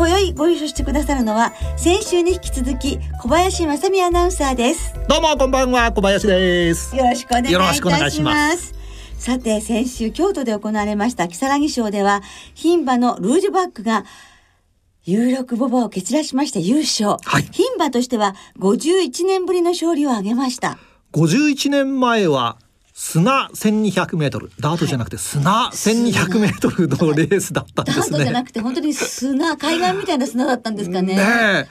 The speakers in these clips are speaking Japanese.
今宵ご一緒してくださるのは先週に引き続き小林正美アナウンサーです。どうもこんばんは小林です。よろしくお願いいたしまます。さて先週京都で行われました木更木賞では牝馬のルージュバックが有力ボバを蹴散らしまして優勝、はい。牝馬としては51年ぶりの勝利を挙げました。51年前は砂1200メートル。ダートじゃなくて砂1200メートルのレースだったんダですね。ートじゃなくて本当に砂海岸みたいな砂だったんですかね。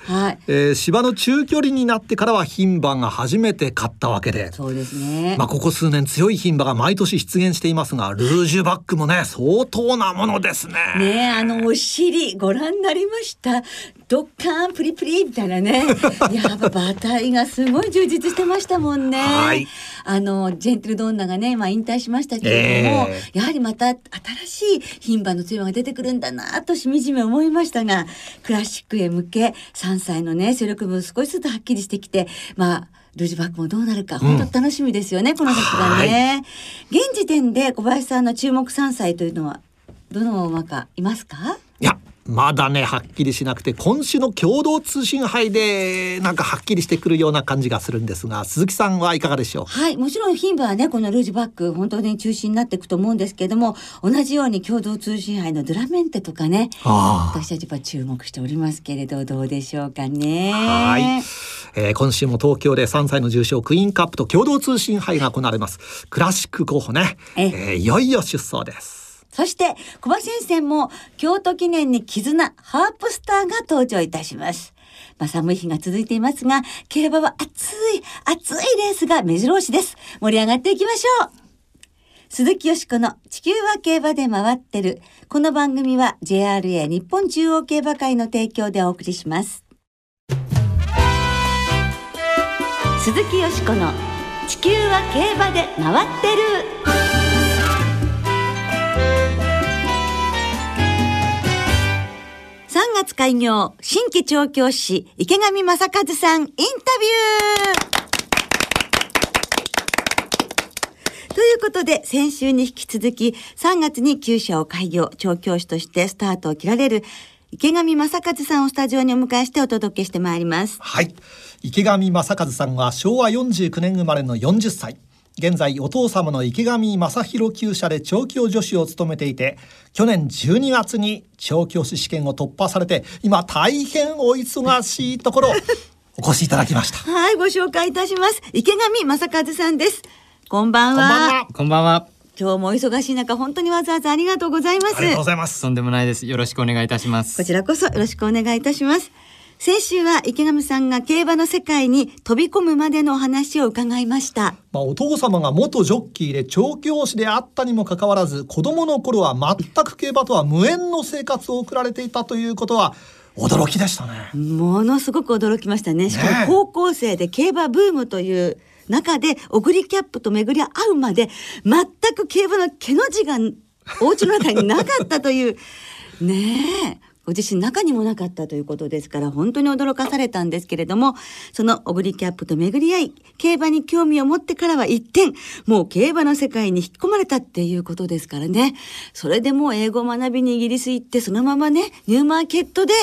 はい。えー芝の中距離になってからは牝馬が初めて勝ったわけで。そうですね、まあここ数年強い牝馬が毎年出現していますがルージュバックもね相当なものですね。ねえあのお尻ご覧になりました？ドッカーンプリプリみたいなね。やっぱ馬体がすごい充実してましたもんね。はい。あのジェントルドンナがねまあ引退しましたけれども、えやはりまた新しい牝馬の強い馬が出てくるんだなとしみじみ思いましたがクラシックへ向け3歳のね勢力分少しずつはっきりしてきてまあルージュバックもどうなるか本当楽しみですよね、この先がね。現時点で小林さんの注目3歳というのはどの馬かいますか？まだねはっきりしなくて今週の共同通信杯でなんかはっきりしてくるような感じがするんですが鈴木さんはいかがでしょう？はいもちろん牝馬はねこのルージュバック本当に中心になっていくと思うんですけれども同じように共同通信杯のドラメンテとかねあ私たちやっぱ注目しておりますけれどどうでしょうかね。はい、えー今週も東京で3歳の重賞クイーンカップと共同通信杯が行われます。クラシック候補ね、え。えーいよいよ出走ですそして小林先生も京都記念に絆ハープスターが登場いたします。まあ、寒い日が続いていますが、競馬は熱い、熱いレースが目白押しです。盛り上がっていきましょう鈴木よしこの地球は競馬で回ってる。この番組は JRA 日本中央競馬会の提供でお送りします。鈴木よしこの地球は競馬で回ってる。月開業新規調教師池上正和さんインタビュー。ということで先週に引き続き3月に厩舎を開業調教師としてスタートを切られる池上正和さんをスタジオにお迎えしてお届けしてまいります。はい。池上正和さんは昭和49年生まれの40歳。現在お父様の池上正弘厩舎で調教助手を務めていて去年12月に調教師試験を突破されて今大変お忙しいところ お越しいただきましたはい、ご紹介いたします。池上正和さんです。こんばんは。こんばんは。今日もお忙しい中、本当にわざわざありがとうございます。ありがとうございますとんでもないです。よろしくお願いいたします。こちらこそよろしくお願いいたします。先週は池上さんが競馬の世界に飛び込むまでのお話を伺いました。まあ、お父様が元ジョッキーで調教師であったにもかかわらず子供の頃は全く競馬とは無縁の生活を送られていたということは驚きでしたね。ものすごく驚きましたね。しかも高校生で競馬ブームという中で、オグリキャップと巡り合うまで、全く競馬の毛の字がお家の中になかったという、ねえ。ご自身中にもなかったということですから本当に驚かされたんですけれどもそのオグリキャップと巡り合い競馬に興味を持ってからは一転もう競馬の世界に引き込まれたっていうことですからねそれでもう英語を学びにイギリス行ってそのままねニューマーケットで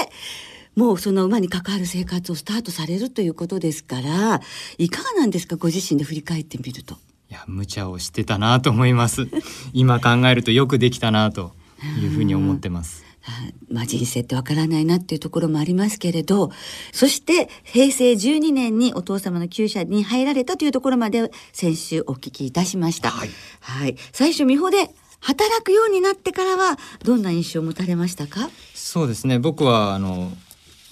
もうその馬に関わる生活をスタートされるということですからいかがなんですかご自身で振り返ってみると。いや、無茶をしてたなと思います。今考えるとよくできたなというふうに思ってます。はいまあ、人生ってわからないなっていうところもありますけれどそして平成12年にお父様の厩舎に入られたというところまで先週お聞きいたしました。はいはい、最初美穂で働くようになってからはどんな印象を持たれましたか？そうですね。僕はあの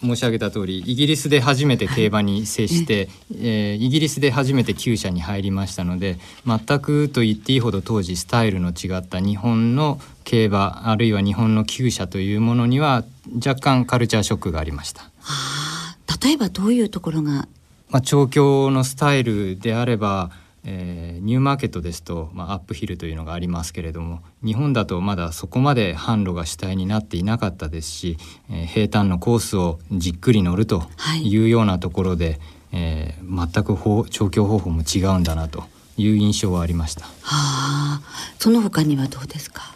申し上げた通りイギリスで初めて競馬に接して、えーイギリスで初めて厩舎に入りましたので全くと言っていいほど当時スタイルの違った日本の競馬あるいは日本の厩舎というものには若干カルチャーショックがありました。あ例えばどういうところが？まあ、調教のスタイルであれば、えーニューマーケットですと、まあ、アップヒルというのがありますけれども日本だとまだそこまで販路が主体になっていなかったですし、えー平坦のコースをじっくり乗るとはい。いうようなところで、えー全く方調教方法も違うんだなという印象はありました。はあ。その他にはどうですか？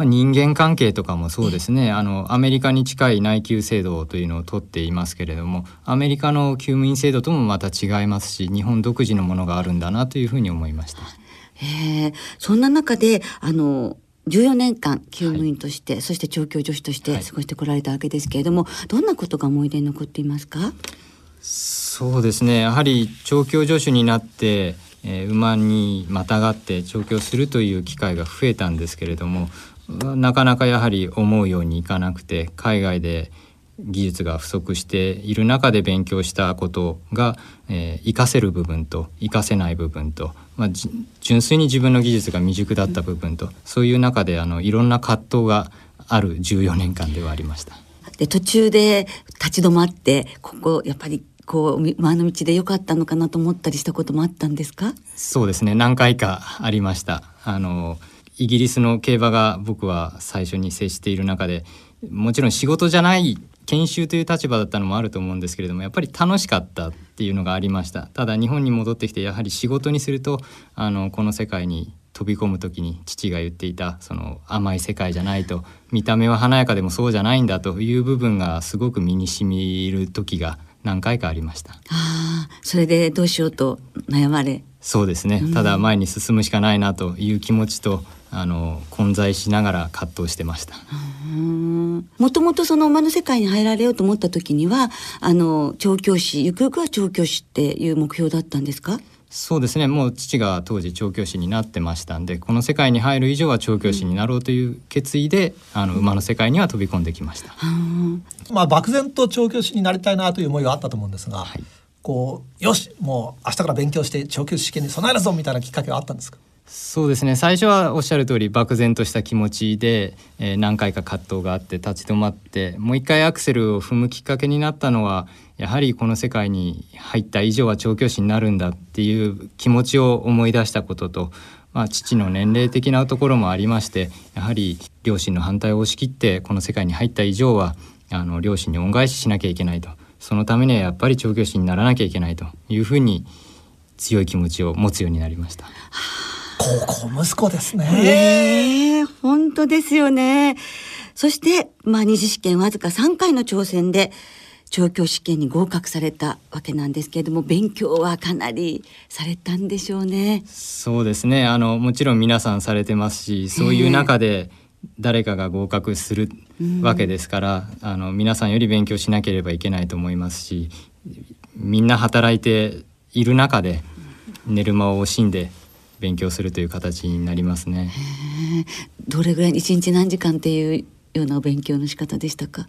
まあ、人間関係とかもそうですね。あのアメリカに近い内給制度というのを取っていますけれどもアメリカの給務員制度ともまた違いますし日本独自のものがあるんだなというふうに思いました。へえ。そんな中であの14年間厩務員として、そして調教助手としてはい。過ごしてこられたわけですけれども、どんなことが思い出に残っていますか？そうですね。やはり調教助手になって、えー馬にまたがって調教するという機会が増えたんですけれどもなかなかやはり思うようにいかなくて海外で技術が不足している中で勉強したことが、えー活かせる部分と活かせない部分と、まあ、じ純粋に自分の技術が未熟だった部分とそういう中であのいろんな葛藤がある14年間ではありました。で途中で立ち止まってここやっぱりこうみ前の道で良かったのかなと思ったりしたこともあったんですか？そうですね。何回かありました。あのイギリスの競馬が僕は最初に接している中でもちろん仕事じゃない研修という立場だったのもあると思うんですけれどもやっぱり楽しかったっていうのがありました。ただ日本に戻ってきてやはり仕事にするとあのこの世界に飛び込む時に父が言っていたその甘い世界じゃないと見た目は華やかでもそうじゃないんだという部分がすごく身に染みる時が何回かありました。ああそれでどうしようと悩まれ。そうですね、ただ前に進むしかないなという気持ちとあの混在しながら葛藤してました。もともとその馬の世界に入られようと思った時にはあの調教師ゆくゆくは調教師っていう目標だったんですか？そうですね。もう父が当時調教師になってましたんでこの世界に入る以上は調教師になろうという決意で、あの馬の世界には飛び込んできました。まあ漠然と調教師になりたいなという思いはあったと思うんですが、はい。こうよしもう明日から勉強して調教師試験に備えるぞみたいなきっかけはあったんですか？そうですね。最初はおっしゃる通り漠然とした気持ちで、えー何回か葛藤があって立ち止まってもう一回アクセルを踏むきっかけになったのはやはりこの世界に入った以上は調教師になるんだっていう気持ちを思い出したことと、まあ、父の年齢的なところもありましてやはり両親の反対を押し切ってこの世界に入った以上はあの両親に恩返ししなきゃいけないと。そのためにはやっぱり調教師にならなきゃいけないというふうに強い気持ちを持つようになりました。高校息子ですね、ええ本当ですよね。そして、まあ、二次試験わずか3回の挑戦で、調教試験に合格されたわけなんですけれども、勉強はかなりされたんでしょうね。そうですねあのもちろん皆さんされてますしそういう中で誰かが合格するわけですから、あの皆さんより勉強しなければいけないと思いますしみんな働いている中で寝る間を惜しんで勉強するという形になりますね。どれぐらい一日何時間っていうようなお勉強の仕方でしたか？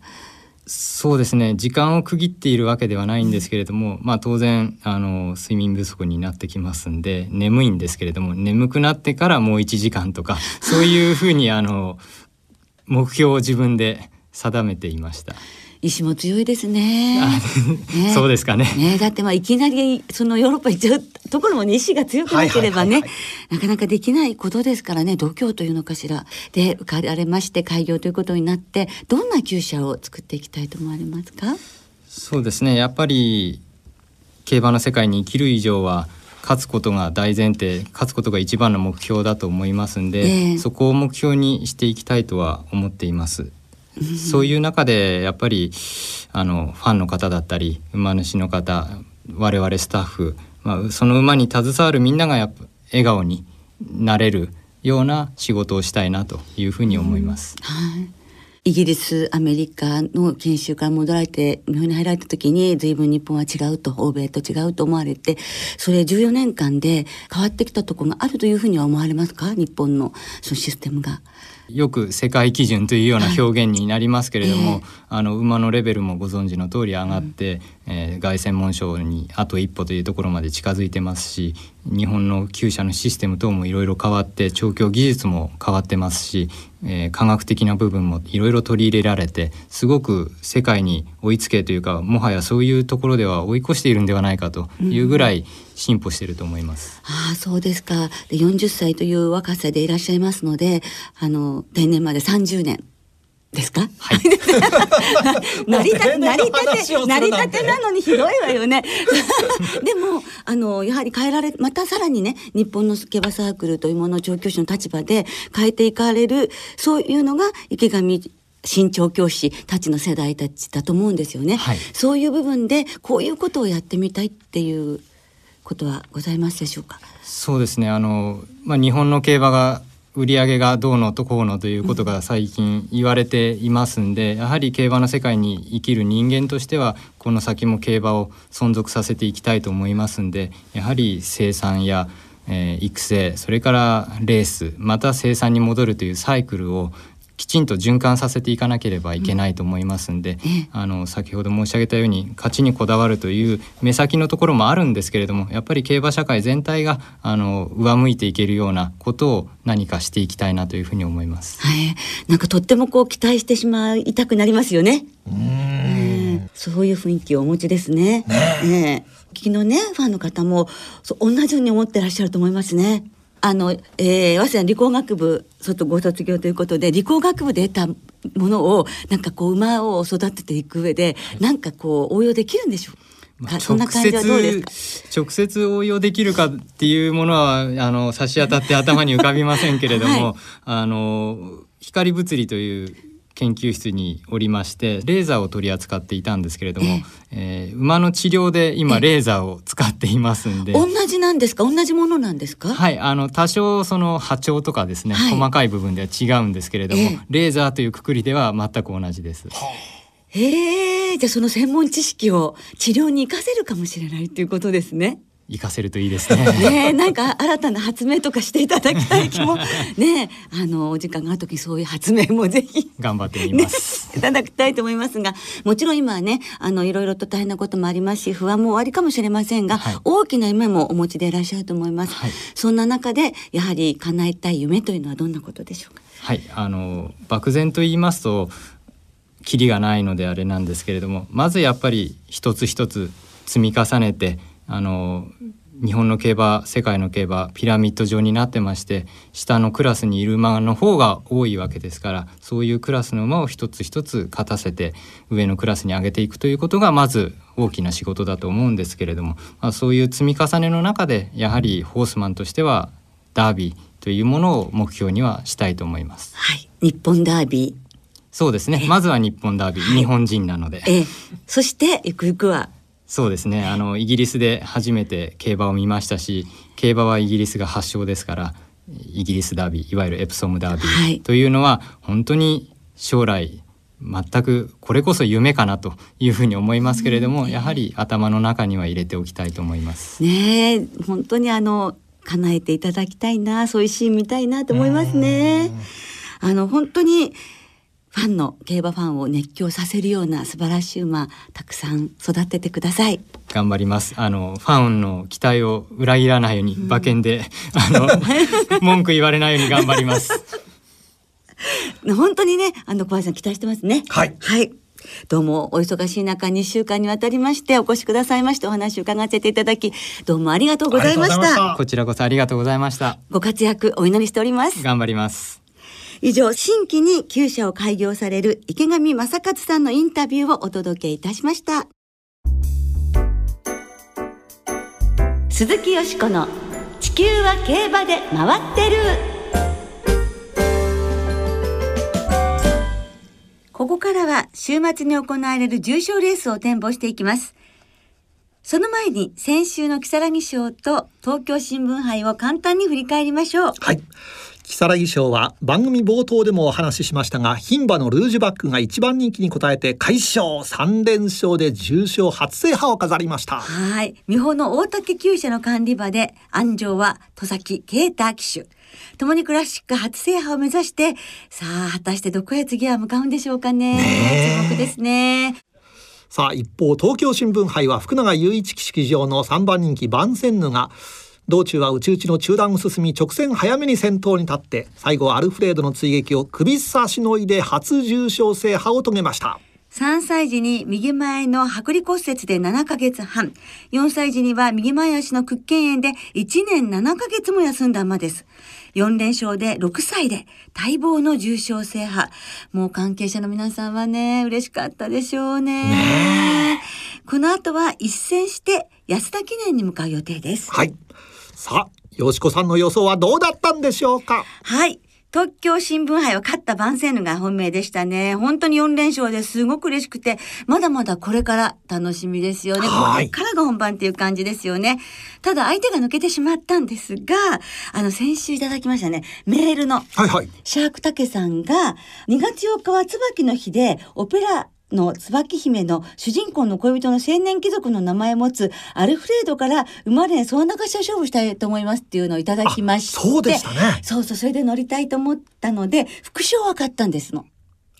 そうですね時間を区切っているわけではないんですけれども、まあ当然あの睡眠不足になってきますんで眠いんですけれども眠くなってからもう1時間とか そういうふうにあの目標を自分で定めていました。意志も強いですね。ね。そうですかね。ね。だってまあいきなりそのヨーロッパ行っちゃうところもね意志が強くなければね、なかなかできないことですからね度胸というのかしら。で受かられまして開業ということになってどんな厩舎を作っていきたいと思われますか？そうですね。やっぱり競馬の世界に生きる以上は勝つことが大前提勝つことが一番の目標だと思いますんで、ええ。そこを目標にしていきたいとは思っています。そういう中でやっぱりあのファンの方だったり馬主の方我々スタッフ、まあ、その馬に携わるみんながやっぱ笑顔になれるような仕事をしたいなというふうに思います。はいイギリスアメリカの研修から戻られて日本に入られた時に随分日本は違うと欧米と違うと思われてそれ14年間で変わってきたところがあるというふうには思われますか？日本のそのシステムが。よく世界基準というような表現になりますけれども、あの馬のレベルもご存知の通り上がって、えー凱旋門賞にあと一歩というところまで近づいてますし日本の厩舎のシステム等もいろいろ変わって調教技術も変わってますしえー科学的な部分もいろいろ取り入れられてすごく世界に追いつけというかもはやそういうところでは追い越しているんではないかというぐらい進歩していると思います。ああそうですか。で40歳という若さでいらっしゃいますのであの定年まで30年ですか、はい。成り立て成り立話をするて。成りなんてなのにひどいわよね。でもあのやはり変えられまたさらにね日本の競馬サークルというものを調教師の立場で変えていかれるそういうのが池上新調教師たちの世代たちだと思うんですよね、はい。そういう部分でこういうことをやってみたいっていうことはございますでしょうか？そうですね。あの、まあ、日本の競馬が売り上げがどうのとこうのということが最近言われていますんで、やはり競馬の世界に生きる人間としてはこの先も競馬を存続させていきたいと思いますんでやはり生産や、えー育成それからレースまた生産に戻るというサイクルをきちんと循環させていかなければいけないと思いますんで、ええあの先ほど申し上げたように勝ちにこだわるという目先のところもあるんですけれどもやっぱり競馬社会全体があの上向いていけるようなことを何かしていきたいなというふうに思います。はい、なんかとってもこう期待してしまいたくなりますよね。うーんええそういう雰囲気をお持ちですね。ね昨日ねファンの方もそう同じように思ってらっしゃると思いますね。あの、えー、早稲田理工学部外ご卒業ということで理工学部で得たものをなんかこう馬を育てていく上で、なんかこう応用できるんでしょうか？まあそんな感じはどうですか？直接応用できるかっていうものはあの差し当たって頭に浮かびませんけれども、はいあの光物理という研究室におりましてレーザーを取り扱っていたんですけれども、えー馬の治療で今レーザーを使っていますんで。同じなんですか？同じものなんですか？はい、あの多少その波長とかですね、はい細かい部分では違うんですけれども、ええレーザーというくくりでは全く同じです。ええじゃあその専門知識を治療に活かせるかもしれないということですね。活かせるといいですね。ねえなんか新たな発明とかしていただきたい気も ねえあのお時間がある時そういう発明もぜひ。頑張ってみねます。、いただきたいと思いますがもちろん今はねあのいろいろと大変なこともありますし不安もおありかもしれませんが、はい大きな夢もお持ちでいらっしゃると思います、はいそんな中でやはり叶えたい夢というのはどんなことでしょうか？はい、あの漠然と言いますとキリがないのであれなんですけれどもまずやっぱり一つ一つ積み重ねてあの日本の競馬世界の競馬ピラミッド状になってまして下のクラスにいる馬の方が多いわけですからそういうクラスの馬を一つ一つ勝たせて上のクラスに上げていくということがまず大きな仕事だと思うんですけれども、まあ、そういう積み重ねの中でやはりホースマンとしてはダービーというものを目標にはしたいと思います。はい。日本ダービそうですね。まずは日本ダービー、日本人なので。そしてゆくゆくはそうですね。あのイギリスで初めて競馬を見ましたし、競馬はイギリスが発祥ですから、イギリスダービー、いわゆるエプソムダービはいーというのは本当に将来全くこれこそ夢かなというふうに思いますけれども、やはり頭の中には入れておきたいと思います。ねえ本当にあの叶えていただきたいなそういうシーン見たいなと思いますね。あの本当にファンの競馬ファンを熱狂させるような素晴らしい馬たくさん育ててください。頑張ります。あのファンの期待を裏切らないように馬券で、あの 文句言われないように頑張ります。本当にねあの小林さん期待してますね。はいはい。どうもお忙しい中2週間にわたりましてお越しくださいましてお話を伺わせていただきどうもありがとうございました。こちらこそありがとうございました。ご活躍お祈りしております。頑張ります。以上新規に厩舎を開業される池上正和さんのインタビューをお届けいたしました。鈴木よしこの地球は競馬で回ってる。ここからは週末に行われる重賞レースを展望していきます。その前に先週の木更木賞と東京新聞杯を簡単に振り返りましょう。はい。如月賞は番組冒頭でもお話ししましたが牝馬のルージュバックが一番人気に応えて快勝3連勝で重賞初制覇を飾りましたはい。美穂の大竹厩舎の管理場で、安城は戸崎啓太騎手。共にクラシック初制覇を目指して、さあ、果たしてどこへ次は向かうんでしょうかね。ねえ注目ですね。さあ一方東京新聞杯は福永雄一騎手騎乗の3番人気バンセンヌが道中は内々の中段を進み直線早めに先頭に立って最後はアルフレードの追撃を首差しのいで初重賞制覇を遂げました3歳児に右前の剥離骨折で7ヶ月半。4歳児には右前足の屈腱炎で1年7ヶ月も休んだ馬です。4連勝で6歳で待望の重賞制覇。もう関係者の皆さんはね、嬉しかったでしょうね。ねこの後は一戦して安田記念に向かう予定です。はいさあよしこさんの予想はどうだったんでしょうか？はい。東京新聞杯は勝った番宣が本命でしたね。本当に4連勝ですごく嬉しくて、まだまだこれから楽しみですよね。こはいれからが本番っていう感じですよね。ただ相手が抜けてしまったんですが、あの先週いただきましたね、メールのはいはいシャークタケさんが2月4日は椿の日でオペラの椿姫の主人公の恋人の青年貴族の名前を持つアルフレードから生まれその中しを勝負したいと思いますっていうのをいただきまして。あそうでしたね。そうそうそれで乗りたいと思ったので副賞は買ったんですの。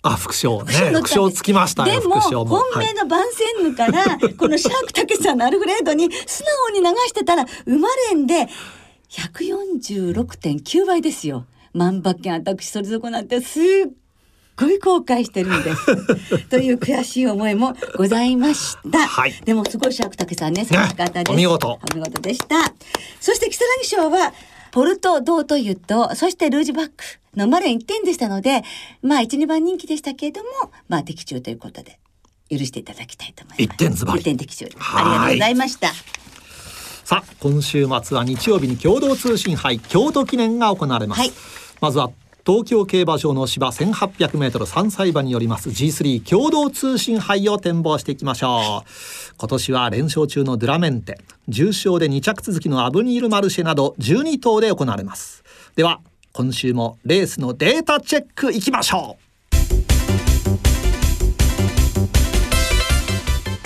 あ副賞ね。副賞つきましたよでも本命の番宣ヌから、このシャークタケさんのアルフレードに素直に流してたら生まれんで146.9倍ですよ。万馬券私それぞこなんてすっごい後悔してるんです。という悔しい思いもございました。はいでもすごいシャークタケさんね、素晴らしかったです。お見事お見事でした。そして、木更木賞は、ポルト・ドートユと、そしてルージュバックのマレン1点でしたので、まあ、1、2番人気でしたけれども、まあ、的中ということで、許していただきたいと思います。一点ズバリ一点的中。はいありがとうございました。さあ今週末は日曜日に共同通信杯京都記念が行われます、はいまずは東京競馬場の芝 1800m3 歳馬によります G3 共同通信杯を展望していきましょう。今年は連勝中のドゥラメンテ。重賞で2着続きのアブニールマルシェなど12頭で行われます。では今週もレースのデータチェックいきましょう。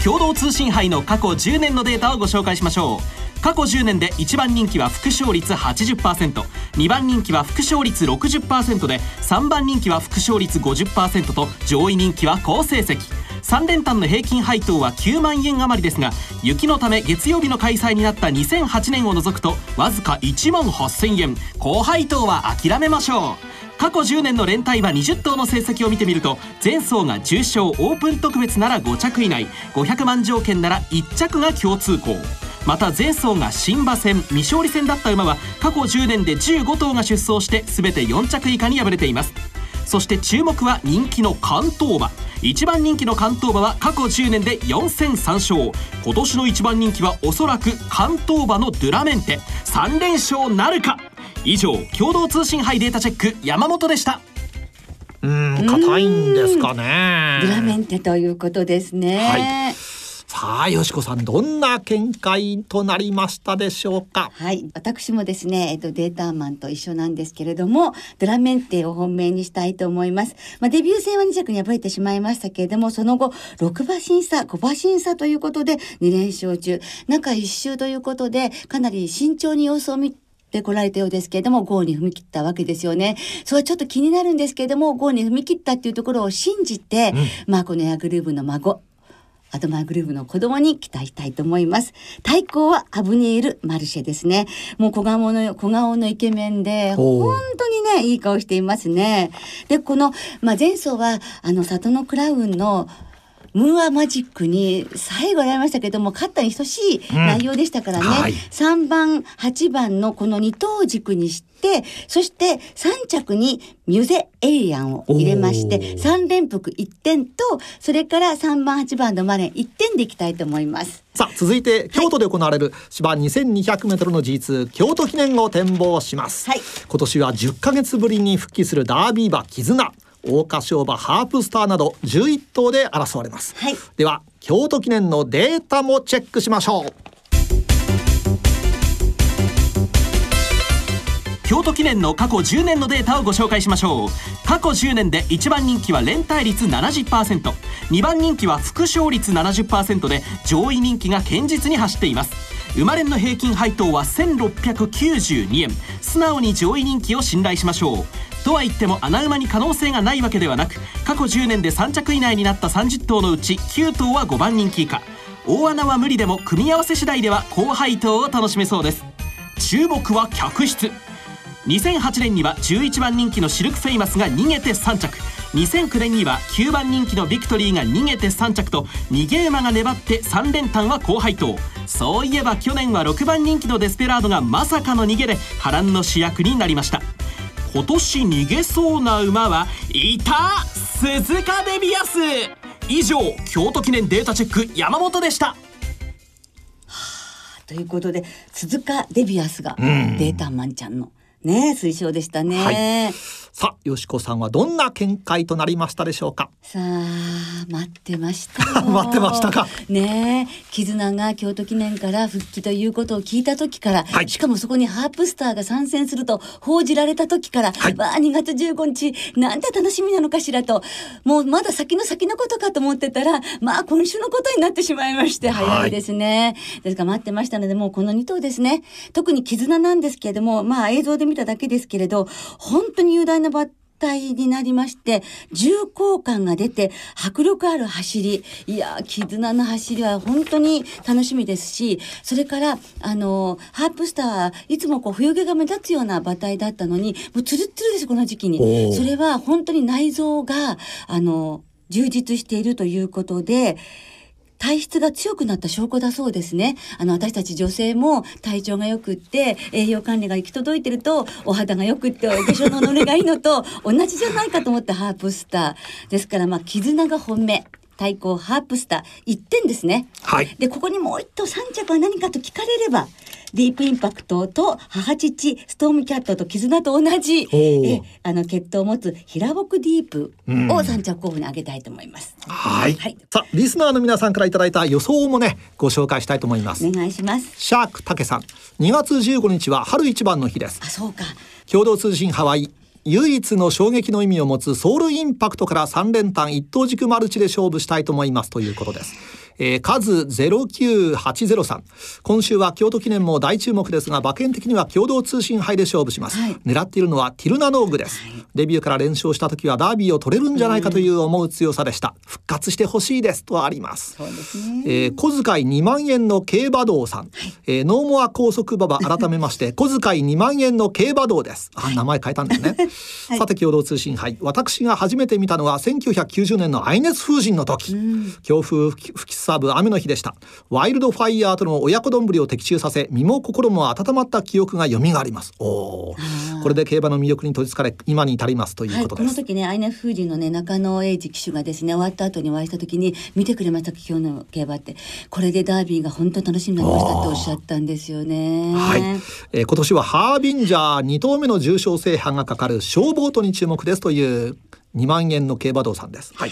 共同通信杯の過去10年のデータをご紹介しましょう。過去10年で1番人気は副勝率 80%2 番人気は副勝率60%で3番人気は副勝率50%と上位人気は好成績。3連単の平均配当は9万円余りですが雪のため月曜日の開催になった2008年を除くとわずか1万8000円。高配当は諦めましょう。過去10年の連帯馬20頭の成績を見てみると前走が重賞オープン特別なら5着以内。500万条件なら1着が共通項。また前走が新馬戦未勝利戦だった馬は過去10年で15頭が出走して全て4着以下に敗れています。そして注目は人気の関東馬。一番人気の関東馬は過去10年で4戦3勝。今年の一番人気はおそらく関東馬のドゥラメンテ。3連勝なるか。以上共同通信杯データチェック山本でした。うん硬いんですかね。ドラメンテということですね。はいさあよしこさんどんな見解となりましたでしょうか？はい、私もですね、えっと、データマンと一緒なんですけれども、ドラメンテを本命にしたいと思います。まあ、デビュー戦は2着に敗れてしまいましたけれども、その後、6馬審査、5馬審査ということで、2連勝中、中1周ということで、かなり慎重に様子を見てこられたようですけれども、ゴーに踏み切ったわけですよね。それはちょっと気になるんですけれども、ゴーに踏み切ったっていうところを信じて、まあ、このエアグルーヴの孫、アドマーグルーヴの子供に期待したいと思います。対抗はアブニール・マルシェですね。もう小顔の、小顔のイケメンで、本当にね、いい顔していますね。で、この、まあ、前走は、あの、里のクラウンの、ムーアマジックに最後やりましたけども勝ったに等しい内容でしたからね、はい。3番8番のこの2等軸にしてそして3着にミュゼ・エイリアンを入れましておー。3連複1点とそれから3番8番のマレン1点でいきたいと思います。さあ続いて京都で行われる芝 2200m の G2 京都記念を展望します、はい。今年は10ヶ月ぶりに復帰するダービー馬絆桜花賞馬ハープスターなど11頭で争われます、はい。では京都記念のデータもチェックしましょう。京都記念の過去10年のデータをご紹介しましょう。過去10年で1番人気は連帯率 70%2 番人気は副勝率70%で上位人気が堅実に走っています生まれの平均配当は1692円。素直に上位人気を信頼しましょう。とは言っても穴馬に可能性がないわけではなく過去10年で3着以内になった30頭のうち9頭は5番人気以下。大穴は無理でも組み合わせ次第では高配当を楽しめそうです。注目は客室。2008年には11番人気のシルクフェイマスが逃げて3着。2009年には9番人気のビクトリーが逃げて3着と逃げ馬が粘って3連単は高配当そういえば去年は6番人気のデスペラードがまさかの逃げで波乱の主役になりました。今年逃げそうな馬はいた鈴鹿デビアス。以上京都記念データチェック山本でした。ということで鈴鹿デビアスがデータマンちゃんのね推奨でしたね。はいさあ、よしこさんはどんな見解となりましたでしょうか？さあ待ってました 待ってましたか。ねえ絆が京都記念から復帰ということを聞いた時から、はい。しかもそこにハープスターが参戦すると報じられた時から、はい。わあ2月15日なんて楽しみなのかしらと。もうまだ先の先のことかと思ってたらまあ今週のことになってしまいましてはい。早いですね、ですから待ってましたのでもうこの2頭ですね。特に絆なんですけれどもまあ映像で見ただけですけれど本当に雄大な馬体になりまして重厚感が出て迫力ある走りいや絆の走りは本当に楽しみですしそれからあのハープスターはいつもこう冬毛が目立つような馬体だったのにもうツルツルですこの時期にそれは本当に内臓があの充実しているということで体質が強くなった証拠だそうですね。あの、私たち女性も体調が良くって、栄養管理が行き届いてると、お肌が良くって、お化粧のノリがいいのと、同じじゃないかと思ったハープスター。ですから、まあ、絆が本命。対抗ハープスター1点ですね。はい。で、ここにもう一頭3着は何かと聞かれれば、ディープインパクトと母父ストームキャットと絆と同じえあの血統を持つ平牧ディープをうん3着候補に挙げたいと思います。はい。はいさあ、リスナーの皆さんからいただいた予想もね、ご紹介したいと思います。お願いします。シャークたけさん、2月15日は春一番の日です。あ、そうか。共同通信ハワイ唯一の衝撃の意味を持つソウルインパクトから3連単一等軸マルチで勝負したいと思いますということです。えー、数09803今週は京都記念も大注目ですが馬券的には共同通信杯で勝負します、はい。狙っているのはティルナノーグです、デビューから連勝した時はダービーを取れるんじゃないかという思う強さでした。復活してほしいですとあります。そうですね。えー小遣い2万円の競馬道さん、えーノーモア高速馬場改めまして小遣い2万円の競馬道です。あ名前変えたんですね、はい。さて共同通信杯。私が初めて見たのは1990年のアイネス風神の時、強風吹き吹きすさぶ雨の日でした。ワイルドファイヤーとの親子丼を的中させ身も心も温まった記憶が蘇ります。おー。あー。これで競馬の魅力に取りつかれ今に至りますというはい、ことです、この時ね、アイネフ風神のね、中野英二騎手がですね、終わった後にお会いした時に、見てくれました、今日の競馬って。これでダービーが本当に楽しみになりましたっておっしゃったんですよね。はい、えー今年はハービンジャー2頭目の重賞制覇がかかる消防とに注目ですという2万円の競馬道さんです、はい、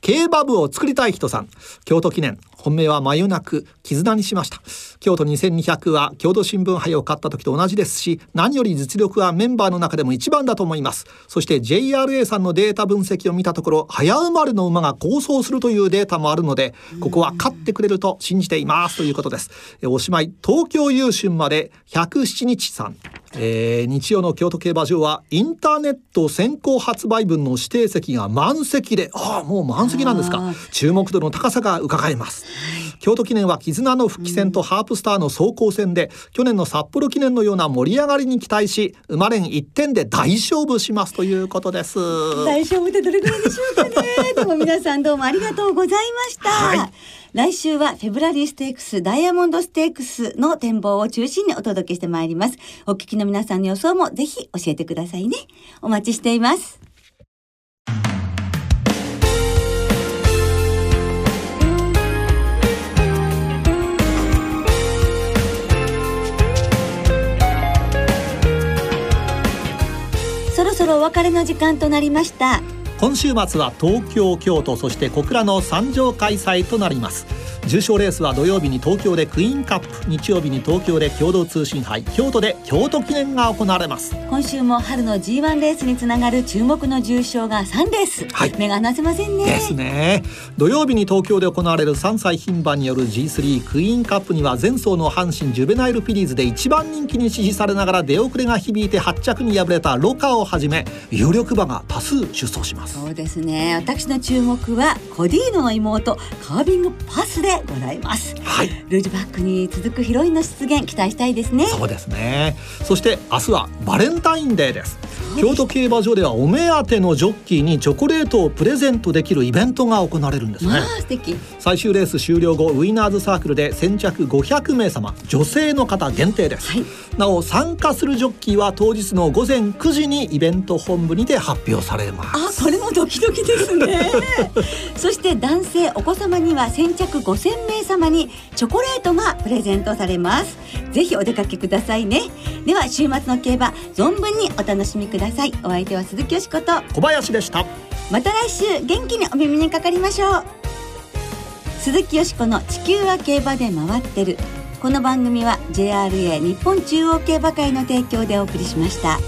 競馬部を作りたい人さん。京都記念。本命は真夜なく絆にしました。京都2200は京都新聞杯を勝った時と同じですし何より実力はメンバーの中でも一番だと思います。そして JRA さんのデータ分析を見たところ早生まれの馬が構想するというデータもあるのでここは勝ってくれると信じていますということです。えおしまい。東京優春まで107日さんえー日曜の京都競馬場はインターネット先行発売分の指定席が満席でああもう満席なんですか。注目度の高さが伺えます、京都記念は絆の復帰戦とハープスターの走行戦で、去年の札幌記念のような盛り上がりに期待し馬連1点で大勝負しますということです。大丈夫でどれぐらいでしょうかね。でも皆さんどうもありがとうございました。はい来週はフェブラリーステークス、ダイヤモンドステークスの展望を中心にお届けしてまいります。お聞きの皆さんの予想もぜひ教えてくださいね。お待ちしています。そろそろお別れの時間となりました。今週末は東京京都そして小倉の三場開催となります。重賞レースは土曜日に東京でクイーンカップ日曜日に東京で共同通信杯京都で京都記念が行われます。今週も春の G1 レースにつながる注目の重賞が3レース、はい。目が離せませんね。ですね。土曜日に東京で行われる3歳牝馬による G3 クイーンカップには前走の阪神ジュベナイルフィリーズで一番人気に支持されながら出遅れが響いて8着に敗れたロカをはじめ有力馬が多数出走しますそうですね。私の注目はコディーノの妹カービングパスでございます。はい。ルージュバックに続くヒロインの出現期待したいですね。そうですね。そして明日はバレンタインデーです京都競馬場ではお目当てのジョッキーにチョコレートをプレゼントできるイベントが行われるんですね。まあ素敵。最終レース終了後ウィナーズサークルで先着500名様女性の方限定です、はい。なお参加するジョッキーは当日の午前9時にイベント本部にて発表されます。あこれもドキドキですね。そして男性お子様には先着5000名様にチョコレートがプレゼントされます。ぜひお出かけくださいね。では週末の競馬存分にお楽しみください。お相手は鈴木よしこと。小林でした。また来週元気にお耳にかかりましょう。鈴木よしこの地球は競馬で回ってる。この番組は JRA 日本中央競馬会の提供でお送りしました。